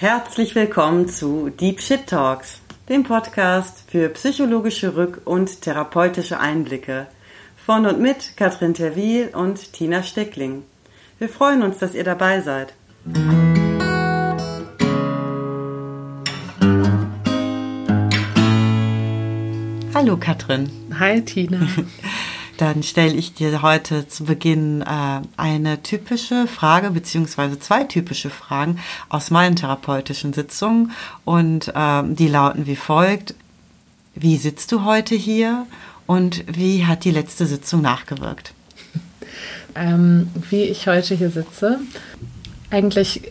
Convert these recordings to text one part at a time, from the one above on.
Herzlich willkommen zu Deep Shit Talks, dem Podcast für psychologische Rück- und therapeutische Einblicke von und mit Katrin Terwil und Tina Steckling. Wir freuen uns, dass ihr dabei seid. Hallo Katrin. Hi Tina. Dann stelle ich dir heute zu Beginn äh, eine typische Frage beziehungsweise zwei typische Fragen aus meinen therapeutischen Sitzungen und äh, die lauten wie folgt. Wie sitzt du heute hier und wie hat die letzte Sitzung nachgewirkt? Ähm, wie ich heute hier sitze, eigentlich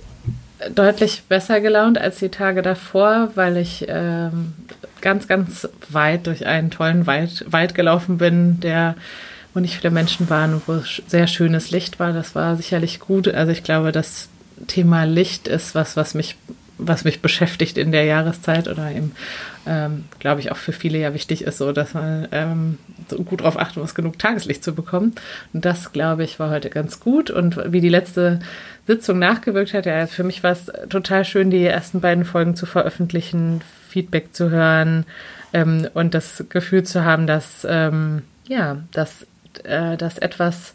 deutlich besser gelaunt als die Tage davor, weil ich ähm, ganz, ganz weit durch einen tollen Wald, Wald gelaufen bin, der wo nicht viele Menschen waren und wo sehr schönes Licht war. Das war sicherlich gut. Also ich glaube, das Thema Licht ist was, was mich, was mich beschäftigt in der Jahreszeit oder eben, ähm, glaube ich, auch für viele ja wichtig ist, so dass man ähm, so gut darauf achten muss, genug Tageslicht zu bekommen. Und das, glaube ich, war heute ganz gut. Und wie die letzte Sitzung nachgewirkt hat, ja, für mich war es total schön, die ersten beiden Folgen zu veröffentlichen, Feedback zu hören ähm, und das Gefühl zu haben, dass, ähm, ja, dass, äh, dass etwas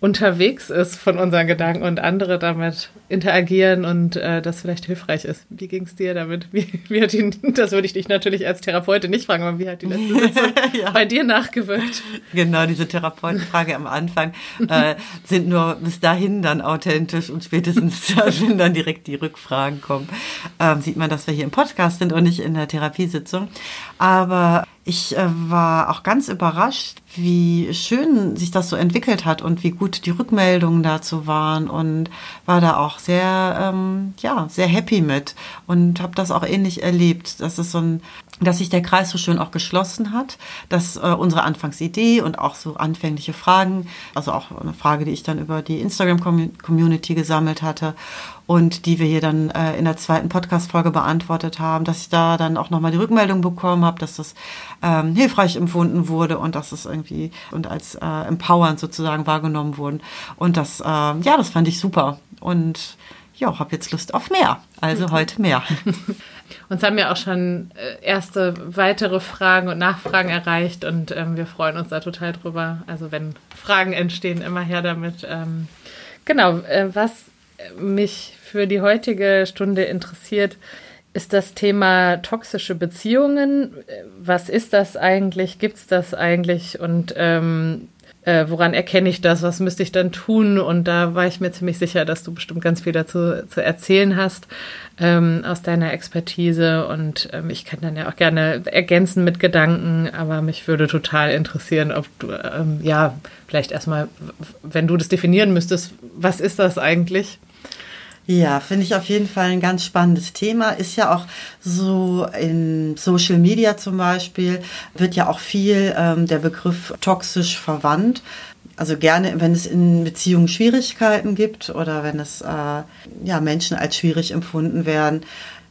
unterwegs ist von unseren Gedanken und andere damit interagieren und äh, das vielleicht hilfreich ist. Wie ging es dir damit? Wie, wie hat die, das würde ich dich natürlich als Therapeutin nicht fragen, aber wie hat die letzte Sitzung ja. bei dir nachgewirkt? Genau, diese Therapeutenfrage am Anfang äh, sind nur bis dahin dann authentisch und spätestens wenn dann direkt die Rückfragen kommen, ähm, sieht man, dass wir hier im Podcast sind und nicht in der Therapiesitzung. Aber ich äh, war auch ganz überrascht, wie schön sich das so entwickelt hat und wie gut die Rückmeldungen dazu waren und war da auch sehr, ähm, ja, sehr happy mit und habe das auch ähnlich erlebt. Das ist so ein, dass sich der Kreis so schön auch geschlossen hat, dass äh, unsere Anfangsidee und auch so anfängliche Fragen, also auch eine Frage, die ich dann über die Instagram-Community gesammelt hatte und die wir hier dann äh, in der zweiten Podcast-Folge beantwortet haben, dass ich da dann auch nochmal die Rückmeldung bekommen habe, dass das ähm, hilfreich empfunden wurde und dass es irgendwie und als äh, empowernd sozusagen wahrgenommen wurden. Und das, äh, ja, das fand ich super. Und ja, habe jetzt Lust auf mehr. Also mhm. heute mehr. Uns haben ja auch schon äh, erste weitere Fragen und Nachfragen erreicht und ähm, wir freuen uns da total drüber. Also wenn Fragen entstehen, immer her damit. Ähm, genau, äh, was mich für die heutige Stunde interessiert, ist das Thema toxische Beziehungen. Was ist das eigentlich? Gibt es das eigentlich? Und ähm, äh, woran erkenne ich das? Was müsste ich dann tun? Und da war ich mir ziemlich sicher, dass du bestimmt ganz viel dazu zu erzählen hast ähm, aus deiner Expertise. Und ähm, ich kann dann ja auch gerne ergänzen mit Gedanken, aber mich würde total interessieren, ob du, ähm, ja, vielleicht erstmal, wenn du das definieren müsstest, was ist das eigentlich? Ja, finde ich auf jeden Fall ein ganz spannendes Thema. Ist ja auch so in Social Media zum Beispiel, wird ja auch viel ähm, der Begriff toxisch verwandt. Also gerne, wenn es in Beziehungen Schwierigkeiten gibt oder wenn es äh, ja, Menschen als schwierig empfunden werden.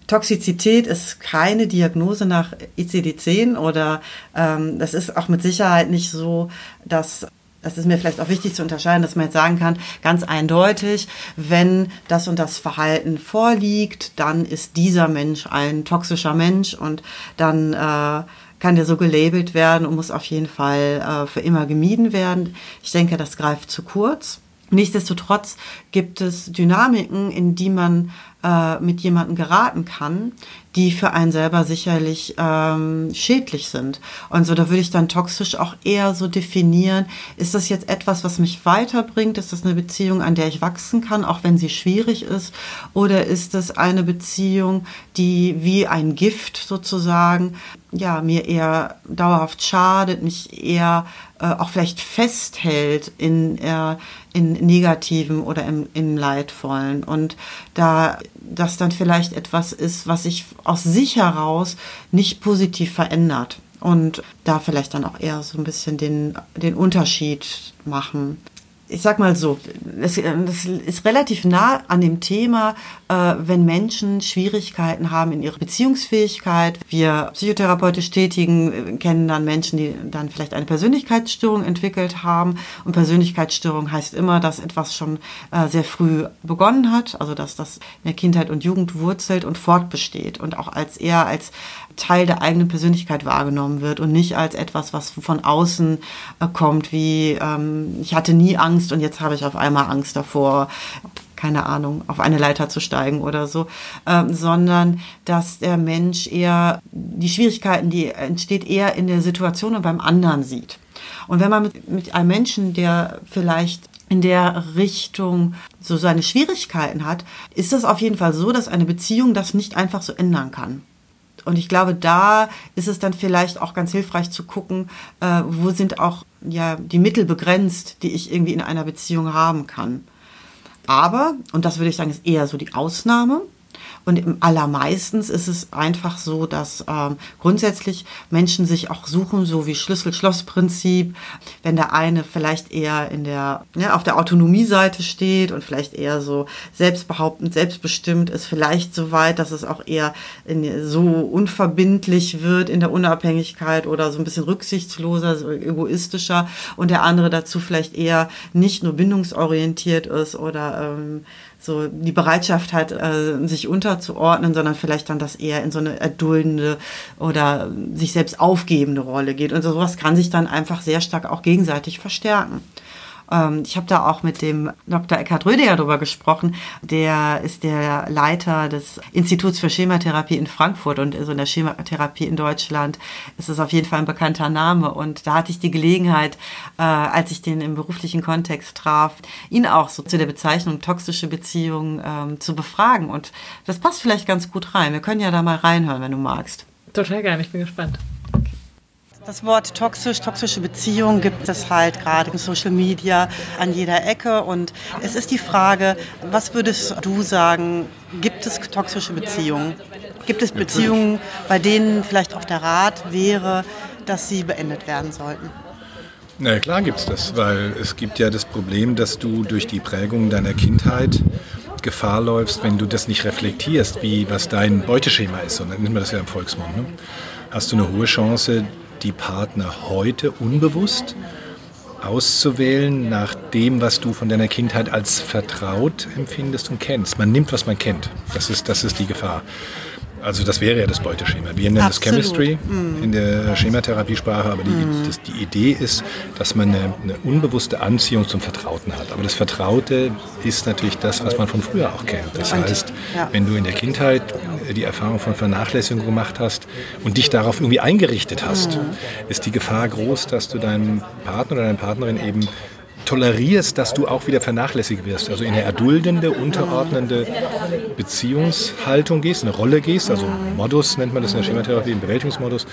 Toxizität ist keine Diagnose nach ICD-10 oder ähm, das ist auch mit Sicherheit nicht so, dass das ist mir vielleicht auch wichtig zu unterscheiden, dass man jetzt sagen kann, ganz eindeutig, wenn das und das Verhalten vorliegt, dann ist dieser Mensch ein toxischer Mensch und dann äh, kann der so gelabelt werden und muss auf jeden Fall äh, für immer gemieden werden. Ich denke, das greift zu kurz. Nichtsdestotrotz gibt es Dynamiken, in die man äh, mit jemandem geraten kann, die für einen selber sicherlich ähm, schädlich sind. Und so, da würde ich dann toxisch auch eher so definieren, ist das jetzt etwas, was mich weiterbringt? Ist das eine Beziehung, an der ich wachsen kann, auch wenn sie schwierig ist? Oder ist es eine Beziehung, die wie ein Gift sozusagen, ja, mir eher dauerhaft schadet, mich eher äh, auch vielleicht festhält in, äh, in negativen oder im, im leidvollen? Und da das dann vielleicht etwas ist, was sich aus sich heraus nicht positiv verändert und da vielleicht dann auch eher so ein bisschen den, den Unterschied machen. Ich sag mal so, das, das, ist relativ nah an dem Thema, äh, wenn Menschen Schwierigkeiten haben in ihrer Beziehungsfähigkeit. Wir psychotherapeutisch tätigen, kennen dann Menschen, die dann vielleicht eine Persönlichkeitsstörung entwickelt haben. Und Persönlichkeitsstörung heißt immer, dass etwas schon äh, sehr früh begonnen hat, also dass das in der Kindheit und Jugend wurzelt und fortbesteht und auch als eher als Teil der eigenen Persönlichkeit wahrgenommen wird und nicht als etwas, was von außen äh, kommt, wie ähm, ich hatte nie Angst und jetzt habe ich auf einmal Angst davor, keine Ahnung, auf eine Leiter zu steigen oder so, ähm, sondern dass der Mensch eher die Schwierigkeiten, die entsteht, eher in der Situation und beim anderen sieht. Und wenn man mit, mit einem Menschen, der vielleicht in der Richtung so seine Schwierigkeiten hat, ist es auf jeden Fall so, dass eine Beziehung das nicht einfach so ändern kann. Und ich glaube, da ist es dann vielleicht auch ganz hilfreich zu gucken, äh, wo sind auch ja die Mittel begrenzt, die ich irgendwie in einer Beziehung haben kann. Aber, und das würde ich sagen, ist eher so die Ausnahme, und allermeistens ist es einfach so, dass ähm, grundsätzlich Menschen sich auch suchen, so wie Schlüssel-Schloss-Prinzip, wenn der eine vielleicht eher in der, ja, auf der Autonomie-Seite steht und vielleicht eher so selbstbehauptend, selbstbestimmt ist, vielleicht so weit, dass es auch eher in, so unverbindlich wird in der Unabhängigkeit oder so ein bisschen rücksichtsloser, so egoistischer. Und der andere dazu vielleicht eher nicht nur bindungsorientiert ist oder ähm, so die Bereitschaft hat, äh, sich unterzuordnen, sondern vielleicht dann das eher in so eine erduldende oder sich selbst aufgebende Rolle geht. Und sowas kann sich dann einfach sehr stark auch gegenseitig verstärken. Ähm, ich habe da auch mit dem Dr. Eckhard Rödiger darüber gesprochen. Der ist der Leiter des Instituts für Schematherapie in Frankfurt und so in der Schematherapie in Deutschland ist es auf jeden Fall ein bekannter Name. Und da hatte ich die Gelegenheit, äh, als ich den im beruflichen Kontext traf, ihn auch so zu der Bezeichnung toxische Beziehungen ähm, zu befragen. Und das passt vielleicht ganz gut rein. Wir können ja da mal reinhören, wenn du magst. Total gerne, ich bin gespannt. Das Wort toxisch, toxische Beziehung gibt es halt gerade in Social Media an jeder Ecke. Und es ist die Frage, was würdest du sagen, gibt es toxische Beziehungen? Gibt es Beziehungen, bei denen vielleicht auch der Rat wäre, dass sie beendet werden sollten? Na ja, klar gibt es das, weil es gibt ja das Problem, dass du durch die Prägung deiner Kindheit Gefahr läufst, wenn du das nicht reflektierst, wie was dein Beuteschema ist, und dann nennt man das ja im Volksmund, ne? hast du eine hohe Chance, die Partner heute unbewusst auszuwählen nach dem, was du von deiner Kindheit als vertraut empfindest und kennst. Man nimmt, was man kennt. Das ist, das ist die Gefahr. Also das wäre ja das Beuteschema. Wir nennen Absolut. das Chemistry mm. in der Schematherapiesprache, aber die, mm. das, die Idee ist, dass man eine, eine, unbewusste Anziehung zum Vertrauten hat. Aber das Vertraute ist natürlich das, was man von früher auch kennt. Das heißt, ja. wenn du in der Kindheit die Erfahrung von Vernachlässigung gemacht hast und dich darauf irgendwie eingerichtet hast, mm. ist die Gefahr groß, dass du deinem Partner oder deiner Partnerin eben tolerierst, dass du auch wieder vernachlässigt wirst, also in eine erduldende, unterordnende Beziehungshaltung gehst, eine Rolle gehst, also Modus nennt man das in der Schematherapie, ein Bewältigungsmodus,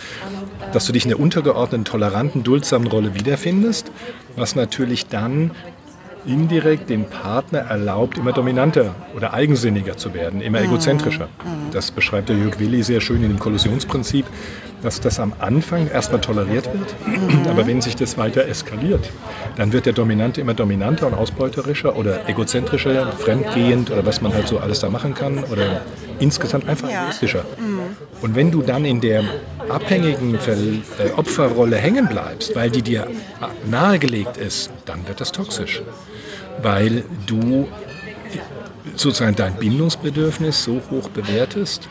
dass du dich in der untergeordneten, toleranten, duldsamen Rolle wiederfindest, was natürlich dann indirekt dem Partner erlaubt, immer dominanter oder eigensinniger zu werden, immer mhm. egozentrischer. Das beschreibt der Jörg Willi sehr schön in dem Kollusionsprinzip, dass das am Anfang erstmal toleriert wird, mhm. aber wenn sich das weiter eskaliert, dann wird der Dominante immer dominanter und ausbeuterischer oder egozentrischer, fremdgehend oder was man halt so alles da machen kann oder insgesamt einfach ja. egoistischer. Mhm. Und wenn du dann in der abhängigen äh, Opferrolle hängen bleibst, weil die dir nahegelegt ist, dann wird das toxisch weil du sozusagen dein Bindungsbedürfnis so hoch bewertest,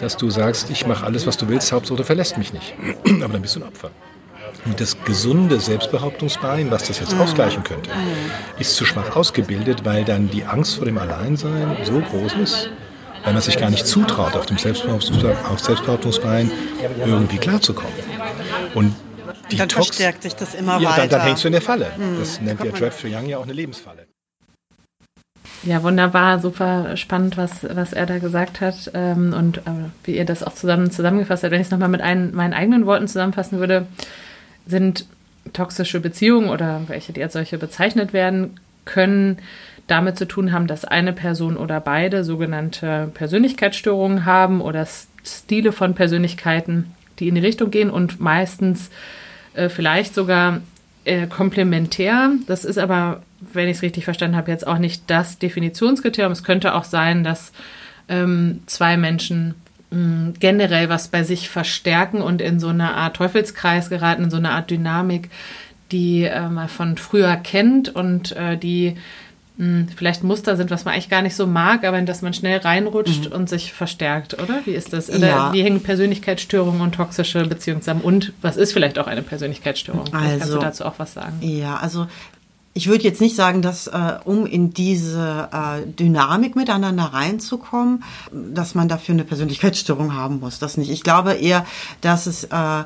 dass du sagst, ich mache alles, was du willst, Hauptsache du verlässt mich nicht. Aber dann bist du ein Opfer. Und das gesunde Selbstbehauptungsbein, was das jetzt mhm. ausgleichen könnte, mhm. ist zu schwach ausgebildet, weil dann die Angst vor dem Alleinsein so groß ist, weil man sich gar nicht zutraut, auf dem Selbstbehauptungsbein irgendwie klarzukommen. Und die dann Tox verstärkt sich das immer ja, weiter. Dann, dann hängst du in der Falle. Mhm. Das nennt ja Jeff Young ja auch eine Lebensfalle. Ja, wunderbar, super spannend, was, was er da gesagt hat ähm, und äh, wie ihr das auch zusammen zusammengefasst habt. Wenn ich es nochmal mit ein, meinen eigenen Worten zusammenfassen würde, sind toxische Beziehungen oder welche, die als solche bezeichnet werden, können damit zu tun haben, dass eine Person oder beide sogenannte Persönlichkeitsstörungen haben oder Stile von Persönlichkeiten, die in die Richtung gehen und meistens äh, vielleicht sogar äh, komplementär. Das ist aber, wenn ich es richtig verstanden habe, jetzt auch nicht das Definitionskriterium. Es könnte auch sein, dass ähm, zwei Menschen mh, generell was bei sich verstärken und in so eine Art Teufelskreis geraten, in so eine Art Dynamik, die äh, man von früher kennt und äh, die hm, vielleicht Muster sind, was man eigentlich gar nicht so mag, aber in das man schnell reinrutscht mhm. und sich verstärkt, oder? Wie ist das? Oder ja. wie hängen Persönlichkeitsstörungen und toxische Beziehungen zusammen? Und was ist vielleicht auch eine Persönlichkeitsstörung? Also, kannst du also, dazu auch was sagen? Ja, also ich würde jetzt nicht sagen, dass äh, um in diese äh, Dynamik miteinander reinzukommen, dass man dafür eine Persönlichkeitsstörung haben muss. Das nicht. Ich glaube eher, dass es, äh,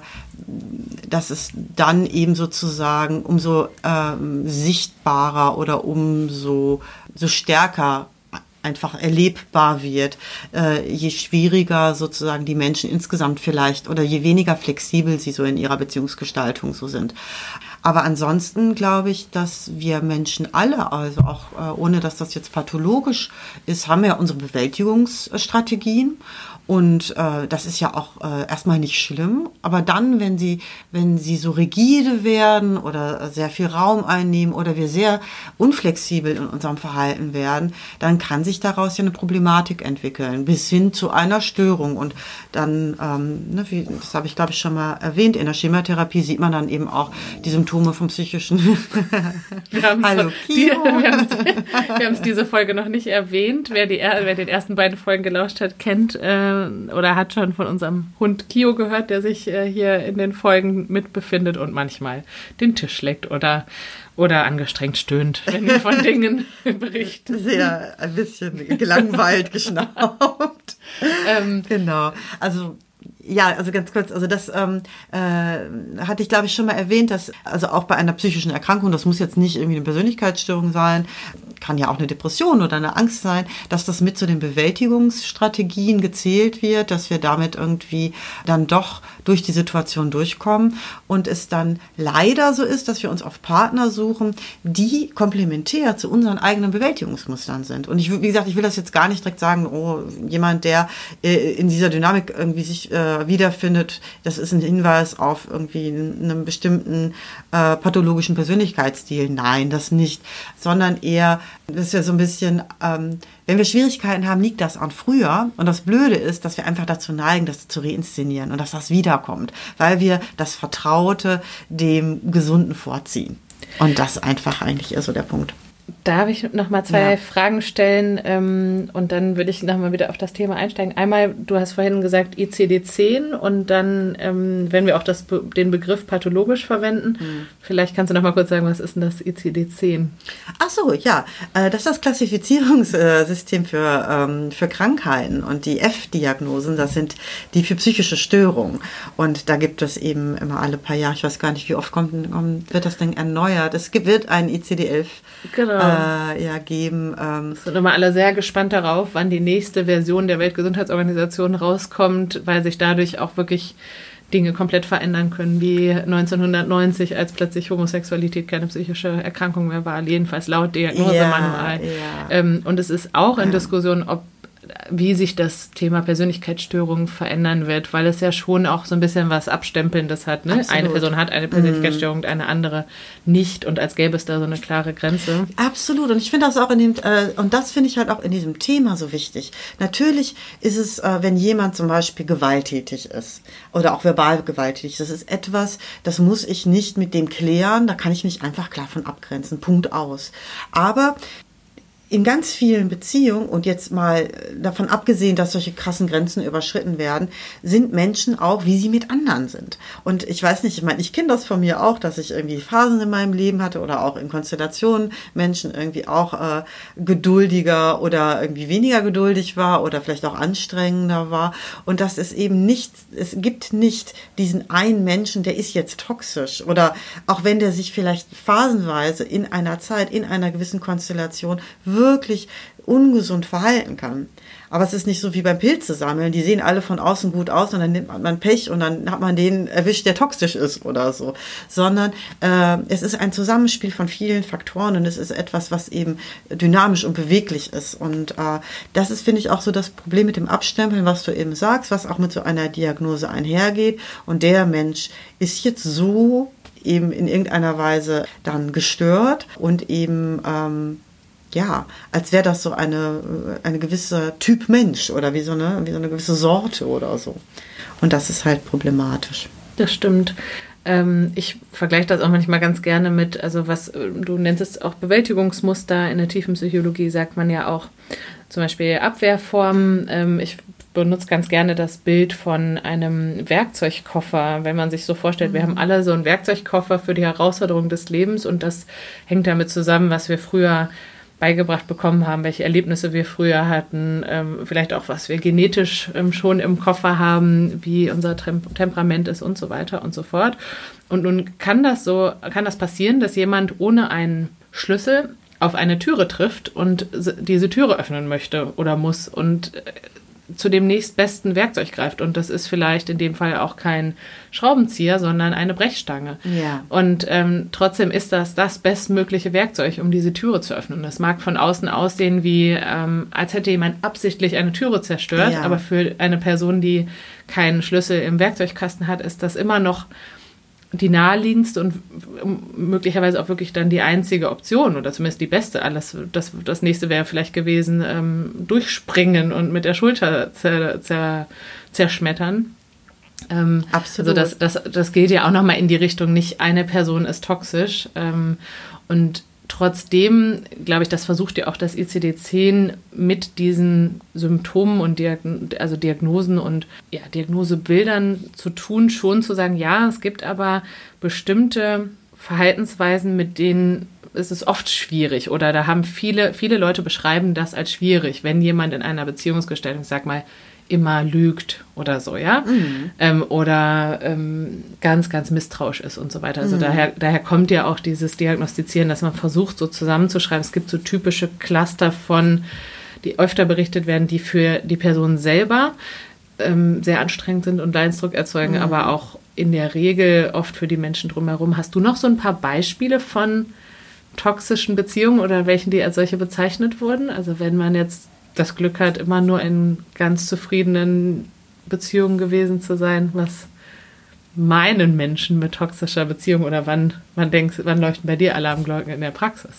dass es dann eben sozusagen umso äh, sichtbarer oder umso so stärker einfach erlebbar wird, äh, je schwieriger sozusagen die Menschen insgesamt vielleicht oder je weniger flexibel sie so in ihrer Beziehungsgestaltung so sind. Aber ansonsten glaube ich, dass wir Menschen alle, also auch äh, ohne dass das jetzt pathologisch ist, haben ja unsere Bewältigungsstrategien. Und äh, das ist ja auch äh, erstmal nicht schlimm. Aber dann, wenn sie, wenn sie so rigide werden oder sehr viel Raum einnehmen oder wir sehr unflexibel in unserem Verhalten werden, dann kann sich daraus ja eine Problematik entwickeln, bis hin zu einer Störung. Und dann, ähm, ne, wie, das habe ich glaube ich schon mal erwähnt, in der Chematherapie sieht man dann eben auch die Symptome vom psychischen. wir haben es diese Folge noch nicht erwähnt. Wer, die, wer den ersten beiden Folgen gelauscht hat, kennt. Äh, oder hat schon von unserem Hund Kio gehört, der sich äh, hier in den Folgen mitbefindet und manchmal den Tisch schlägt oder, oder angestrengt stöhnt, wenn wir von Dingen berichten. Sehr ein bisschen gelangweilt geschnaubt. ähm, genau. Also ja, also ganz kurz, also das ähm, äh, hatte ich glaube ich schon mal erwähnt, dass also auch bei einer psychischen Erkrankung, das muss jetzt nicht irgendwie eine Persönlichkeitsstörung sein, kann ja auch eine Depression oder eine Angst sein, dass das mit zu den Bewältigungsstrategien gezählt wird, dass wir damit irgendwie dann doch durch die Situation durchkommen und es dann leider so ist, dass wir uns auf Partner suchen, die komplementär zu unseren eigenen Bewältigungsmustern sind. Und ich, wie gesagt, ich will das jetzt gar nicht direkt sagen, oh, jemand, der äh, in dieser Dynamik irgendwie sich äh, wiederfindet, das ist ein Hinweis auf irgendwie einen bestimmten äh, pathologischen Persönlichkeitsstil. Nein, das nicht, sondern eher das ist ja so ein bisschen, ähm, wenn wir Schwierigkeiten haben, liegt das an früher. Und das Blöde ist, dass wir einfach dazu neigen, das zu reinszenieren und dass das wiederkommt, weil wir das Vertraute dem Gesunden vorziehen. Und das einfach eigentlich ist so der Punkt. Darf ich noch mal zwei ja. Fragen stellen ähm, und dann würde ich noch mal wieder auf das Thema einsteigen. Einmal, du hast vorhin gesagt ICD-10 und dann, ähm, wenn wir auch das, den Begriff pathologisch verwenden, mhm. vielleicht kannst du noch mal kurz sagen, was ist denn das ICD-10? Ach so, ja, äh, das ist das Klassifizierungssystem für, ähm, für Krankheiten und die F-Diagnosen, das sind die für psychische Störungen und da gibt es eben immer alle paar Jahre, ich weiß gar nicht, wie oft kommt, wird das denn erneuert. Es wird ein ICD-11 genau äh, ja, geben. Ähm. Sind immer alle sehr gespannt darauf, wann die nächste Version der Weltgesundheitsorganisation rauskommt, weil sich dadurch auch wirklich Dinge komplett verändern können, wie 1990, als plötzlich Homosexualität keine psychische Erkrankung mehr war, jedenfalls laut Diagnosemanual. Ja, ja. ähm, und es ist auch in Diskussion, ob wie sich das Thema Persönlichkeitsstörungen verändern wird, weil es ja schon auch so ein bisschen was Abstempelndes hat. Ne? Eine Person hat eine Persönlichkeitsstörung, mhm. eine andere nicht und als gäbe es da so eine klare Grenze. Absolut und ich finde das auch in dem, äh, und das finde ich halt auch in diesem Thema so wichtig. Natürlich ist es, äh, wenn jemand zum Beispiel gewalttätig ist oder auch verbal gewalttätig, das ist etwas, das muss ich nicht mit dem klären, da kann ich mich einfach klar von abgrenzen, Punkt aus. Aber in ganz vielen Beziehungen, und jetzt mal davon abgesehen, dass solche krassen Grenzen überschritten werden, sind Menschen auch, wie sie mit anderen sind. Und ich weiß nicht, ich meine, ich kenne das von mir auch, dass ich irgendwie Phasen in meinem Leben hatte oder auch in Konstellationen Menschen irgendwie auch äh, geduldiger oder irgendwie weniger geduldig war oder vielleicht auch anstrengender war. Und dass es eben nicht, es gibt nicht diesen einen Menschen, der ist jetzt toxisch oder auch wenn der sich vielleicht phasenweise in einer Zeit, in einer gewissen Konstellation wirklich ungesund verhalten kann. Aber es ist nicht so wie beim Pilze sammeln. Die sehen alle von außen gut aus und dann nimmt man Pech und dann hat man den erwischt, der toxisch ist oder so. Sondern äh, es ist ein Zusammenspiel von vielen Faktoren und es ist etwas, was eben dynamisch und beweglich ist. Und äh, das ist, finde ich, auch so das Problem mit dem Abstempeln, was du eben sagst, was auch mit so einer Diagnose einhergeht. Und der Mensch ist jetzt so eben in irgendeiner Weise dann gestört und eben ähm, ja, als wäre das so eine, eine gewisse Typ Mensch oder wie so, eine, wie so eine gewisse Sorte oder so. Und das ist halt problematisch. Das stimmt. Ähm, ich vergleiche das auch manchmal ganz gerne mit, also was äh, du nennst es auch Bewältigungsmuster. In der tiefen Psychologie sagt man ja auch zum Beispiel Abwehrformen. Ähm, ich benutze ganz gerne das Bild von einem Werkzeugkoffer. Wenn man sich so vorstellt, mhm. wir haben alle so einen Werkzeugkoffer für die Herausforderung des Lebens und das hängt damit zusammen, was wir früher beigebracht bekommen haben, welche Erlebnisse wir früher hatten, ähm, vielleicht auch, was wir genetisch ähm, schon im Koffer haben, wie unser Tem Temperament ist und so weiter und so fort. Und nun kann das so, kann das passieren, dass jemand ohne einen Schlüssel auf eine Türe trifft und diese Türe öffnen möchte oder muss und äh, zu dem nächstbesten Werkzeug greift. Und das ist vielleicht in dem Fall auch kein Schraubenzieher, sondern eine Brechstange. Ja. Und ähm, trotzdem ist das das bestmögliche Werkzeug, um diese Türe zu öffnen. Und das mag von außen aussehen, wie ähm, als hätte jemand absichtlich eine Türe zerstört. Ja. Aber für eine Person, die keinen Schlüssel im Werkzeugkasten hat, ist das immer noch die naheliegendste und möglicherweise auch wirklich dann die einzige Option oder zumindest die beste. Alles, das, das nächste wäre vielleicht gewesen, ähm, durchspringen und mit der Schulter zer, zer, zerschmettern. Ähm, Absolut. Also das, das, das geht ja auch nochmal in die Richtung, nicht eine Person ist toxisch. Ähm, und Trotzdem, glaube ich, das versucht ja auch das ICD-10 mit diesen Symptomen und Diagn also Diagnosen und ja, Diagnosebildern zu tun, schon zu sagen, ja, es gibt aber bestimmte Verhaltensweisen, mit denen ist es oft schwierig. Oder da haben viele, viele Leute beschreiben das als schwierig, wenn jemand in einer Beziehungsgestaltung, sag mal, immer lügt oder so, ja, mhm. ähm, oder ähm, ganz, ganz misstrauisch ist und so weiter. Also mhm. daher, daher kommt ja auch dieses Diagnostizieren, dass man versucht, so zusammenzuschreiben. Es gibt so typische Cluster von, die öfter berichtet werden, die für die Person selber ähm, sehr anstrengend sind und Leidensdruck erzeugen, mhm. aber auch in der Regel oft für die Menschen drumherum. Hast du noch so ein paar Beispiele von toxischen Beziehungen oder welchen, die als solche bezeichnet wurden? Also wenn man jetzt das Glück hat, immer nur in ganz zufriedenen Beziehungen gewesen zu sein, was meinen Menschen mit toxischer Beziehung oder wann, wann denkst, wann leuchten bei dir Alarmglocken in der Praxis?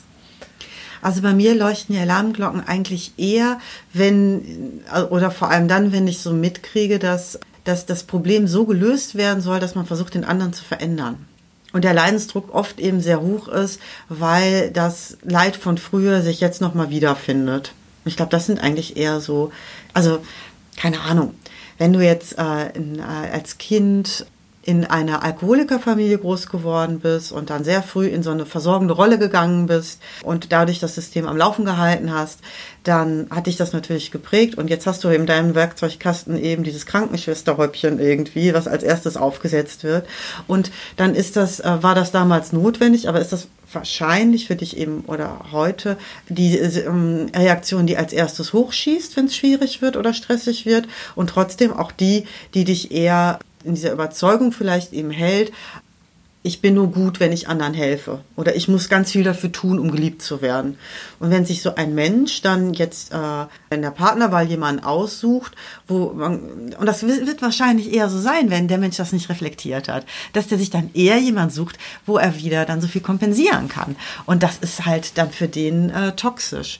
Also bei mir leuchten die Alarmglocken eigentlich eher, wenn, oder vor allem dann, wenn ich so mitkriege, dass, dass das Problem so gelöst werden soll, dass man versucht, den anderen zu verändern. Und der Leidensdruck oft eben sehr hoch ist, weil das Leid von früher sich jetzt nochmal wiederfindet. Ich glaube, das sind eigentlich eher so, also keine Ahnung, wenn du jetzt äh, in, äh, als Kind in einer Alkoholikerfamilie groß geworden bist und dann sehr früh in so eine versorgende Rolle gegangen bist und dadurch das System am Laufen gehalten hast, dann hat dich das natürlich geprägt. Und jetzt hast du in deinem Werkzeugkasten eben dieses Krankenschwesterhäubchen irgendwie, was als erstes aufgesetzt wird. Und dann ist das, äh, war das damals notwendig, aber ist das wahrscheinlich für dich eben oder heute die ähm, Reaktion, die als erstes hochschießt, wenn es schwierig wird oder stressig wird und trotzdem auch die, die dich eher in dieser Überzeugung vielleicht eben hält, ich bin nur gut, wenn ich anderen helfe. Oder ich muss ganz viel dafür tun, um geliebt zu werden. Und wenn sich so ein Mensch dann jetzt äh, in der Partnerwahl jemanden aussucht, wo man, und das wird wahrscheinlich eher so sein, wenn der Mensch das nicht reflektiert hat, dass der sich dann eher jemand sucht, wo er wieder dann so viel kompensieren kann. Und das ist halt dann für den äh, toxisch.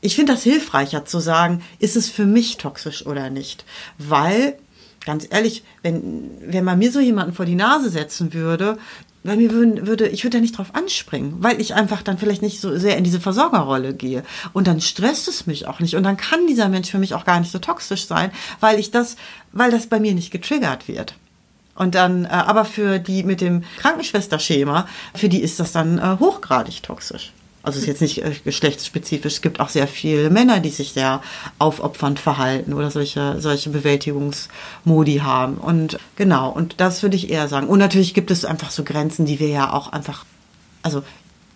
Ich finde das hilfreicher zu sagen, ist es für mich toxisch oder nicht? Weil ganz ehrlich, wenn, wenn man mir so jemanden vor die Nase setzen würde, weil mir würden, würde, ich würde da nicht drauf anspringen, weil ich einfach dann vielleicht nicht so sehr in diese Versorgerrolle gehe. Und dann stresst es mich auch nicht. Und dann kann dieser Mensch für mich auch gar nicht so toxisch sein, weil ich das, weil das bei mir nicht getriggert wird. Und dann, äh, aber für die mit dem Krankenschwesterschema, für die ist das dann äh, hochgradig toxisch. Also es ist jetzt nicht äh, geschlechtsspezifisch. Es gibt auch sehr viele Männer, die sich sehr aufopfernd verhalten oder solche, solche Bewältigungsmodi haben. Und genau, und das würde ich eher sagen. Und natürlich gibt es einfach so Grenzen, die wir ja auch einfach, also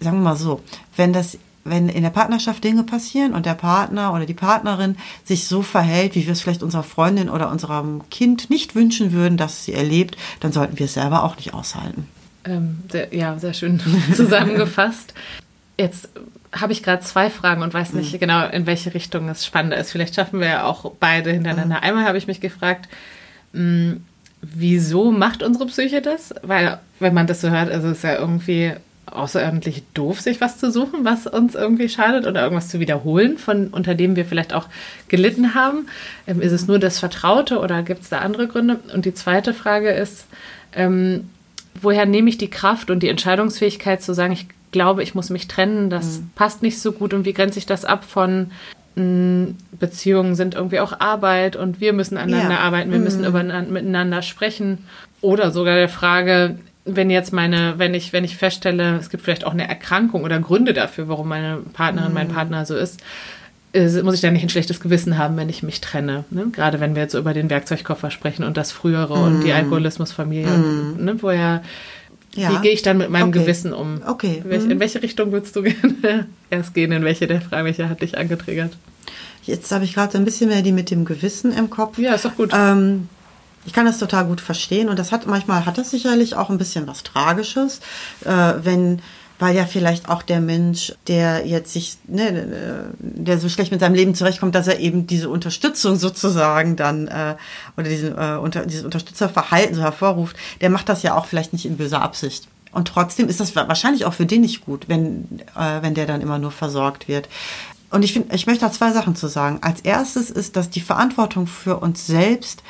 sagen wir mal so, wenn das wenn in der Partnerschaft Dinge passieren und der Partner oder die Partnerin sich so verhält, wie wir es vielleicht unserer Freundin oder unserem Kind nicht wünschen würden, dass sie erlebt, dann sollten wir es selber auch nicht aushalten. Ähm, sehr, ja, sehr schön zusammengefasst. Jetzt habe ich gerade zwei Fragen und weiß nicht mhm. genau, in welche Richtung es spannender ist. Vielleicht schaffen wir ja auch beide hintereinander. Mhm. Einmal habe ich mich gefragt, mh, mm, wieso macht unsere Psyche das? Weil, wenn man das so hört, also es ist ja irgendwie außerordentlich doof, sich was zu suchen, was uns irgendwie schadet oder irgendwas zu wiederholen, von unter dem wir vielleicht auch gelitten haben. Ähm, ist es nur das Vertraute oder gibt es da andere Gründe? Und die zweite Frage ist, ähm, woher nehme ich die Kraft und die Entscheidungsfähigkeit zu sagen, ich glaube, ich muss mich trennen, das mhm. passt nicht so gut und wie grenze ich das ab von hm, Beziehungen sind irgendwie auch Arbeit und wir müssen aneinander ja. arbeiten, wir mhm. müssen über, miteinander sprechen oder sogar der Frage, wenn jetzt meine, wenn ich, wenn ich feststelle, es gibt vielleicht auch eine Erkrankung oder Gründe dafür, warum meine Partnerin, mhm. mein Partner so ist, muss ich dann nicht ein schlechtes Gewissen haben, wenn ich mich trenne. Ne? Gerade wenn wir jetzt über den Werkzeugkoffer sprechen und das Frühere mm. und die mhm. Alkoholismusfamilie. Mm. Ne? Woher, ja. Wie gehe ich dann mit meinem okay. Gewissen um? Okay. In welche, mm. in welche Richtung würdest du gerne erst gehen? In welche der Frage, welche hat dich angetriggert? Jetzt habe ich gerade so ein bisschen mehr die mit dem Gewissen im Kopf. Ja, ist doch gut. Ähm, ich kann das total gut verstehen und das hat manchmal hat das sicherlich auch ein bisschen was Tragisches, äh, wenn weil ja vielleicht auch der Mensch, der jetzt sich, ne, der so schlecht mit seinem Leben zurechtkommt, dass er eben diese Unterstützung sozusagen dann äh, oder diesen, äh, unter, dieses Unterstützerverhalten so hervorruft, der macht das ja auch vielleicht nicht in böser Absicht. Und trotzdem ist das wahrscheinlich auch für den nicht gut, wenn, äh, wenn der dann immer nur versorgt wird. Und ich finde, ich möchte da zwei Sachen zu sagen. Als erstes ist, dass die Verantwortung für uns selbst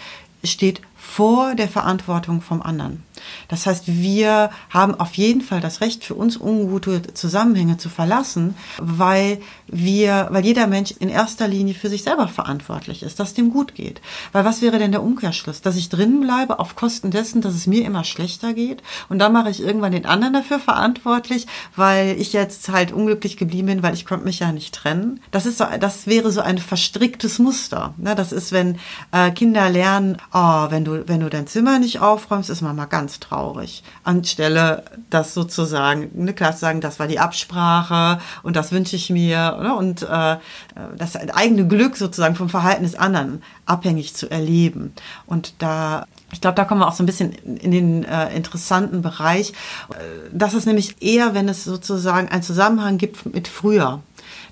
steht vor der Verantwortung vom anderen. Das heißt, wir haben auf jeden Fall das Recht, für uns ungute Zusammenhänge zu verlassen, weil wir, weil jeder Mensch in erster Linie für sich selber verantwortlich ist, dass es dem gut geht. Weil was wäre denn der Umkehrschluss? Dass ich drinnen bleibe auf Kosten dessen, dass es mir immer schlechter geht und dann mache ich irgendwann den anderen dafür verantwortlich, weil ich jetzt halt unglücklich geblieben bin, weil ich konnte mich ja nicht trennen. Das ist so, das wäre so ein verstricktes Muster. Ne? Das ist, wenn äh, Kinder lernen, oh, wenn du, wenn du dein Zimmer nicht aufräumst, ist Mama ganz traurig. Anstelle das sozusagen, ne, klar zu sagen, das war die Absprache und das wünsche ich mir ne, und äh, das eigene Glück sozusagen vom Verhalten des anderen abhängig zu erleben. Und da ich glaube, da kommen wir auch so ein bisschen in den äh, interessanten Bereich. Das ist nämlich eher, wenn es sozusagen einen Zusammenhang gibt mit früher,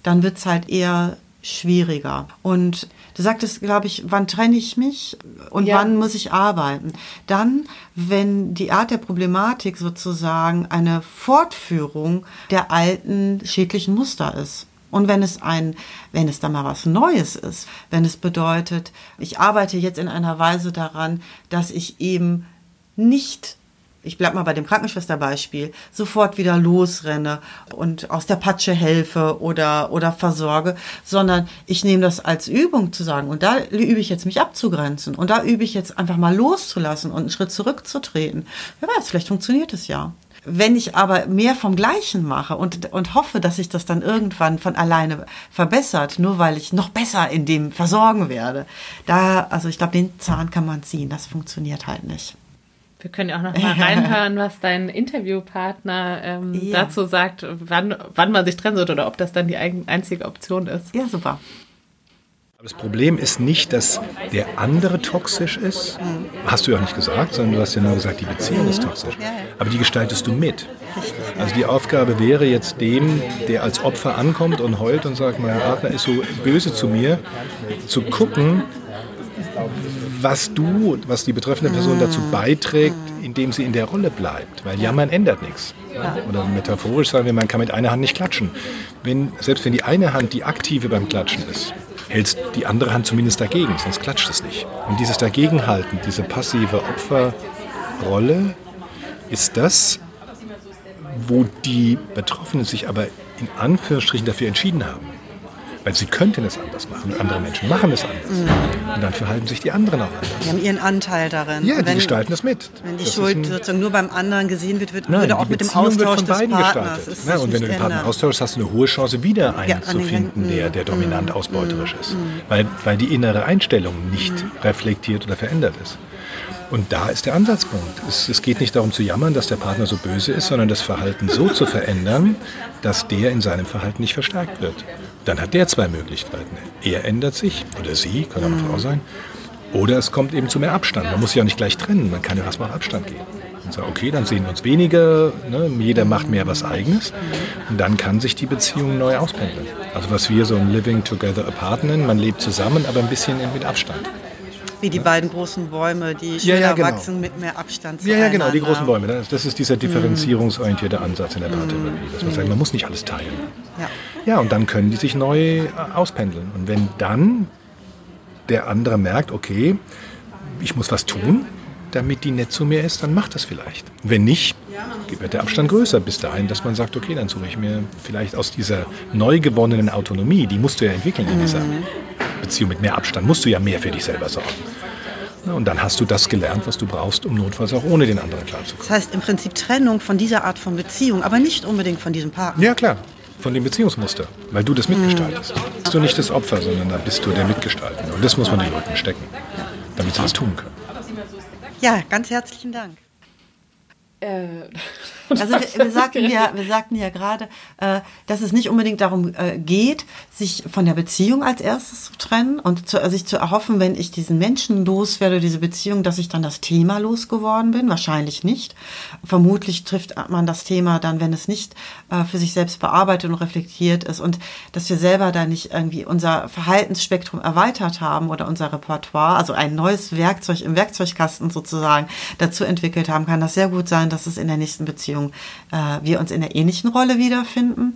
dann wird es halt eher schwieriger. Und Du sagtest, glaube ich, wann trenne ich mich und ja. wann muss ich arbeiten? Dann, wenn die Art der Problematik sozusagen eine Fortführung der alten schädlichen Muster ist. Und wenn es ein, wenn es da mal was Neues ist, wenn es bedeutet, ich arbeite jetzt in einer Weise daran, dass ich eben nicht ich bleib mal bei dem Krankenschwesterbeispiel, sofort wieder losrenne und aus der Patsche helfe oder, oder versorge, sondern ich nehme das als Übung zu sagen und da übe ich jetzt mich abzugrenzen und da übe ich jetzt einfach mal loszulassen und einen Schritt zurückzutreten. Wer weiß, vielleicht funktioniert es ja. Wenn ich aber mehr vom Gleichen mache und, und hoffe, dass sich das dann irgendwann von alleine verbessert, nur weil ich noch besser in dem versorgen werde, da, also ich glaube, den Zahn kann man ziehen, das funktioniert halt nicht. Wir können ja auch noch mal reinhören, was dein Interviewpartner ähm, ja. dazu sagt, wann, wann man sich trennen sollte oder ob das dann die einzige Option ist. Ja, super. Das Problem ist nicht, dass der andere toxisch ist. Mhm. Hast du ja auch nicht gesagt, sondern du hast ja nur gesagt, die Beziehung mhm. ist toxisch. Ja, ja. Aber die gestaltest du mit. Also die Aufgabe wäre jetzt dem, der als Opfer ankommt und heult und sagt, mein Partner ist so böse zu mir, zu gucken, was du, was die betreffende Person dazu mm. beiträgt, indem sie in der Rolle bleibt. Weil Jammern ändert nichts. Oder metaphorisch sagen wir, man kann mit einer Hand nicht klatschen. Wenn, selbst wenn die eine Hand die aktive beim Klatschen ist, hält die andere Hand zumindest dagegen, sonst klatscht es nicht. Und dieses Dagegenhalten, diese passive Opferrolle, ist das, wo die Betroffenen sich aber in Anführungsstrichen dafür entschieden haben. Weil sie könnten es anders machen. Andere Menschen machen es anders. Mhm. Und dann verhalten sich die anderen auch anders. Die haben ihren Anteil darin. Ja, die wenn, gestalten das mit. Wenn die das Schuld sozusagen nur beim anderen gesehen wird, wird, Nein, würde auch mit dem Austausch des Partners. Ja, und wenn du den Partner austauschst, hast du eine hohe Chance, wieder einen ja, zu finden, der, der dominant mhm. ausbeuterisch ist. Mhm. Weil, weil die innere Einstellung nicht mhm. reflektiert oder verändert ist. Und da ist der Ansatzpunkt. Es, es, geht nicht darum zu jammern, dass der Partner so böse ist, sondern das Verhalten so zu verändern, dass der in seinem Verhalten nicht verstärkt wird. Dann hat der zwei Möglichkeiten. Er ändert sich, oder sie, kann auch eine Frau sein, oder es kommt eben zu mehr Abstand. Man muss sich ja nicht gleich trennen, man kann ja erstmal auf Abstand gehen. Und sagen, okay, dann sehen wir uns weniger, ne, jeder macht mehr was Eigenes und dann kann sich die Beziehung neu auspendeln. Also was wir so ein Living Together Apart nennen, man lebt zusammen, aber ein bisschen mit Abstand. Wie die beiden großen Bäume, die schneller ja, ja, genau. wachsen mit mehr Abstand Ja, ja, genau, die großen Bäume. Das ist dieser differenzierungsorientierte Ansatz in der Paartherapie. Dass man sagt, man muss nicht alles teilen. Ja. ja, und dann können die sich neu äh, auspendeln. Und wenn dann der andere merkt, okay, ich muss was tun, damit die nett zu mir ist, dann macht das vielleicht. Wenn nicht, wird der Abstand größer bis dahin, dass man sagt, okay, dann suche ich mir vielleicht aus dieser neu gewonnenen Autonomie, die musst du ja entwickeln in dieser mhm. Beziehung mit mehr Abstand, musst du ja mehr für dich selber sorgen. Und dann hast du das gelernt, was du brauchst, um notfalls auch ohne den anderen klarzukommen. Das heißt im Prinzip Trennung von dieser Art von Beziehung, aber nicht unbedingt von diesem Partner. Ja, klar. Von dem Beziehungsmuster, weil du das mitgestaltest. Mhm. Bist du nicht das Opfer, sondern da bist du der Mitgestalter. Und das muss man den Leuten stecken, damit sie was tun können. Ja, ganz herzlichen Dank. Äh, also wir, wir, sagten ja, wir sagten ja gerade, äh, dass es nicht unbedingt darum äh, geht, sich von der Beziehung als erstes zu trennen und zu, sich zu erhoffen, wenn ich diesen Menschen loswerde, diese Beziehung, dass ich dann das Thema losgeworden bin. Wahrscheinlich nicht. Vermutlich trifft man das Thema dann, wenn es nicht äh, für sich selbst bearbeitet und reflektiert ist und dass wir selber da nicht irgendwie unser Verhaltensspektrum erweitert haben oder unser Repertoire, also ein neues Werkzeug im Werkzeugkasten sozusagen dazu entwickelt haben, kann das sehr gut sein, dass es in der nächsten Beziehung äh, wir uns in der ähnlichen Rolle wiederfinden.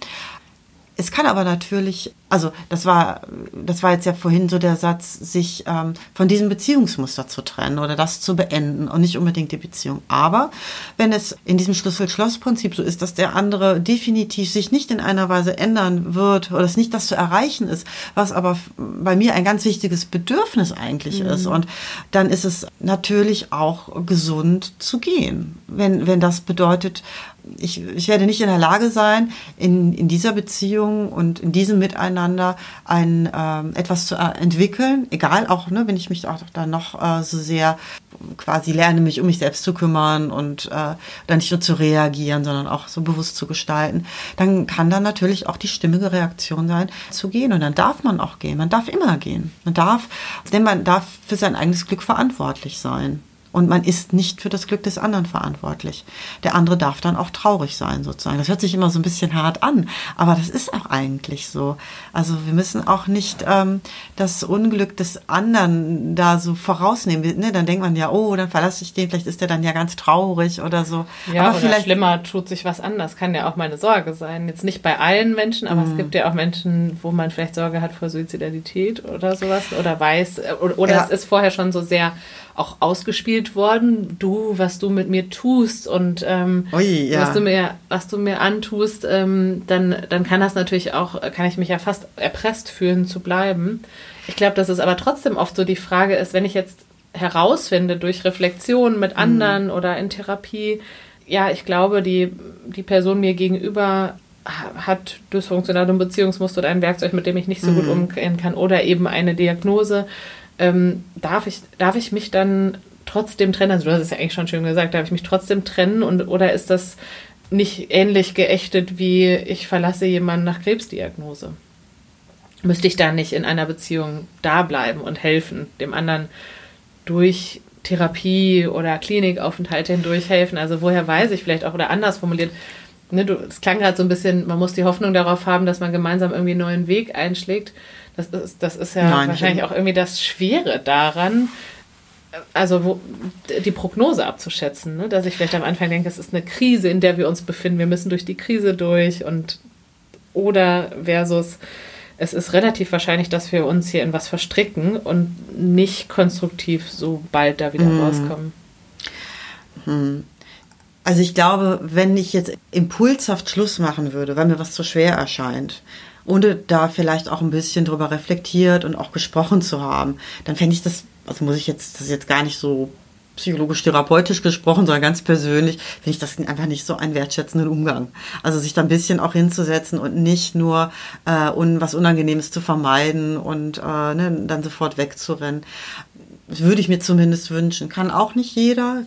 Es kann aber natürlich, also das war, das war jetzt ja vorhin so der Satz, sich ähm, von diesem Beziehungsmuster zu trennen oder das zu beenden und nicht unbedingt die Beziehung. Aber wenn es in diesem Schlüssel-Schloss-Prinzip so ist, dass der andere definitiv sich nicht in einer Weise ändern wird oder es nicht das zu erreichen ist, was aber bei mir ein ganz wichtiges Bedürfnis eigentlich mhm. ist. Und dann ist es natürlich auch gesund zu gehen, wenn, wenn das bedeutet, ich, ich werde nicht in der Lage sein, in, in dieser Beziehung und in diesem Miteinander ein, ähm, etwas zu äh, entwickeln, egal auch, ne, wenn ich mich auch dann noch äh, so sehr quasi lerne, mich um mich selbst zu kümmern und äh, dann nicht nur zu reagieren, sondern auch so bewusst zu gestalten, dann kann dann natürlich auch die stimmige Reaktion sein, zu gehen. Und dann darf man auch gehen. Man darf immer gehen. Man darf, denn man darf für sein eigenes Glück verantwortlich sein. Und man ist nicht für das Glück des anderen verantwortlich. Der andere darf dann auch traurig sein, sozusagen. Das hört sich immer so ein bisschen hart an, aber das ist auch eigentlich so. Also wir müssen auch nicht ähm, das Unglück des anderen da so vorausnehmen. Ne? Dann denkt man ja, oh, dann verlasse ich den, vielleicht ist der dann ja ganz traurig oder so. Ja, aber oder vielleicht schlimmer tut sich was an. Das kann ja auch meine Sorge sein. Jetzt nicht bei allen Menschen, aber mhm. es gibt ja auch Menschen, wo man vielleicht Sorge hat vor Suizidalität oder sowas oder weiß, äh, oder, oder ja. es ist vorher schon so sehr auch ausgespielt worden. Du, was du mit mir tust und ähm, Ui, ja. was du mir, was du mir antust, ähm, dann, dann kann das natürlich auch, kann ich mich ja fast erpresst fühlen zu bleiben. Ich glaube, dass es aber trotzdem oft so die Frage ist, wenn ich jetzt herausfinde durch Reflexion mit mhm. anderen mhm. oder in Therapie, ja, ich glaube, die, die Person mir gegenüber hat dysfunktionale Beziehungsmuster oder ein Werkzeug, mit dem ich nicht so mhm. gut umgehen kann oder eben eine Diagnose, ähm, darf, ich, darf ich mich dann trotzdem trennen? Also du hast es ja eigentlich schon schön gesagt, darf ich mich trotzdem trennen und oder ist das nicht ähnlich geächtet wie ich verlasse jemanden nach Krebsdiagnose? Müsste ich da nicht in einer Beziehung da bleiben und helfen, dem anderen durch Therapie oder Klinikaufenthalte hindurch helfen? Also woher weiß ich vielleicht auch oder anders formuliert, ne, es klang gerade so ein bisschen, man muss die Hoffnung darauf haben, dass man gemeinsam irgendwie einen neuen Weg einschlägt. Das ist, das ist ja Nein, wahrscheinlich auch irgendwie das Schwere daran, also wo, die Prognose abzuschätzen, ne? dass ich vielleicht am Anfang denke, es ist eine Krise, in der wir uns befinden, wir müssen durch die Krise durch und oder versus es ist relativ wahrscheinlich, dass wir uns hier in was verstricken und nicht konstruktiv so bald da wieder hm. rauskommen. Hm. Also ich glaube, wenn ich jetzt impulshaft Schluss machen würde, weil mir was zu schwer erscheint, ohne da vielleicht auch ein bisschen drüber reflektiert und auch gesprochen zu haben, dann fände ich das, also muss ich jetzt, das ist jetzt gar nicht so psychologisch-therapeutisch gesprochen, sondern ganz persönlich, finde ich das einfach nicht so einen wertschätzenden Umgang. Also sich da ein bisschen auch hinzusetzen und nicht nur äh, un, was Unangenehmes zu vermeiden und äh, ne, dann sofort wegzurennen. Das würde ich mir zumindest wünschen. Kann auch nicht jeder.